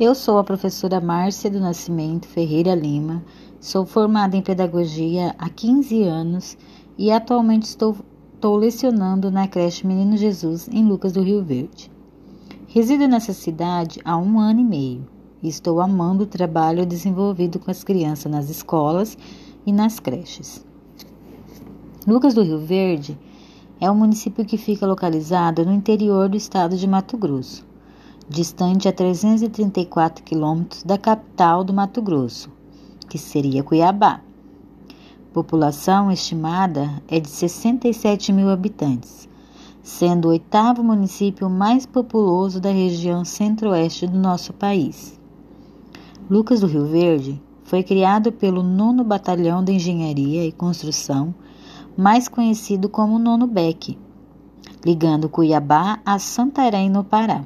Eu sou a professora Márcia do Nascimento Ferreira Lima, sou formada em pedagogia há 15 anos e atualmente estou, estou lecionando na creche Menino Jesus em Lucas do Rio Verde. Resido nessa cidade há um ano e meio e estou amando o trabalho desenvolvido com as crianças nas escolas e nas creches. Lucas do Rio Verde é um município que fica localizado no interior do estado de Mato Grosso, distante a 334 quilômetros da capital do Mato Grosso, que seria Cuiabá. População estimada é de 67 mil habitantes, sendo o oitavo município mais populoso da região centro-oeste do nosso país. Lucas do Rio Verde foi criado pelo nono Batalhão de Engenharia e Construção mais conhecido como Nono Beck, ligando Cuiabá a Santarém, no Pará.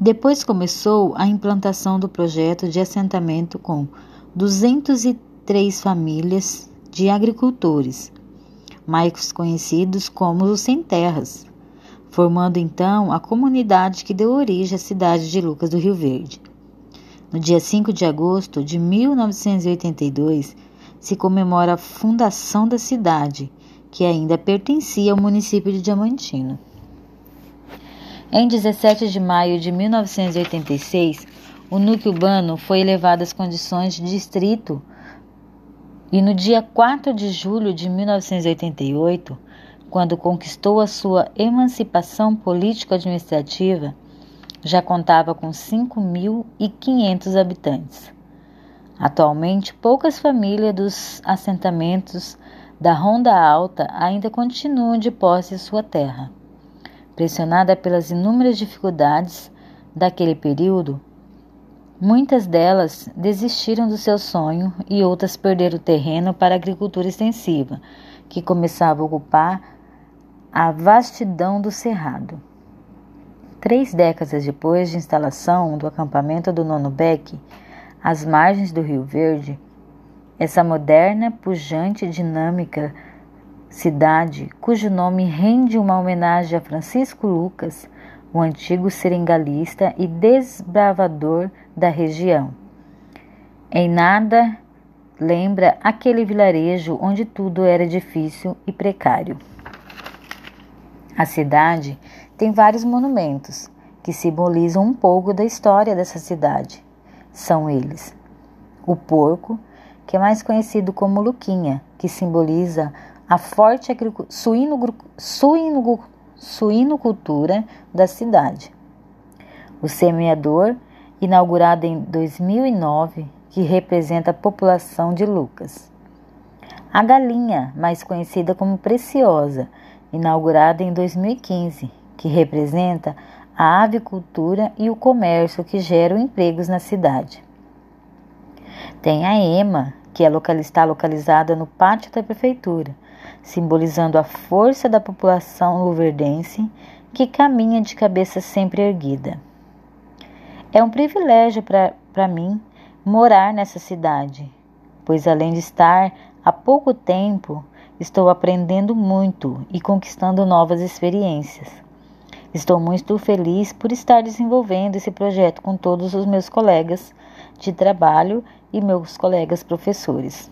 Depois começou a implantação do projeto de assentamento com 203 famílias de agricultores, mais conhecidos como os sem terras, formando então a comunidade que deu origem à cidade de Lucas do Rio Verde. No dia 5 de agosto de 1982, se comemora a fundação da cidade, que ainda pertencia ao município de Diamantino. Em 17 de maio de 1986, o núcleo urbano foi elevado às condições de distrito e no dia 4 de julho de 1988, quando conquistou a sua emancipação político-administrativa, já contava com 5.500 habitantes. Atualmente, poucas famílias dos assentamentos da Ronda Alta ainda continuam de posse em sua terra. Pressionada pelas inúmeras dificuldades daquele período, muitas delas desistiram do seu sonho e outras perderam o terreno para a agricultura extensiva, que começava a ocupar a vastidão do cerrado. Três décadas depois de instalação do acampamento do Nono Beck, às margens do Rio Verde, essa moderna, pujante dinâmica cidade, cujo nome rende uma homenagem a Francisco Lucas, o antigo seringalista e desbravador da região. Em nada lembra aquele vilarejo onde tudo era difícil e precário. A cidade tem vários monumentos que simbolizam um pouco da história dessa cidade são eles: o porco, que é mais conhecido como Luquinha, que simboliza a forte suinocultura da cidade. O semeador, inaugurado em 2009, que representa a população de Lucas. A galinha, mais conhecida como Preciosa, inaugurada em 2015, que representa a avicultura e o comércio que geram empregos na cidade. Tem a EMA, que é local, está localizada no pátio da prefeitura, simbolizando a força da população luverdense que caminha de cabeça sempre erguida. É um privilégio para mim morar nessa cidade, pois além de estar há pouco tempo, estou aprendendo muito e conquistando novas experiências. Estou muito feliz por estar desenvolvendo esse projeto com todos os meus colegas de trabalho e meus colegas professores.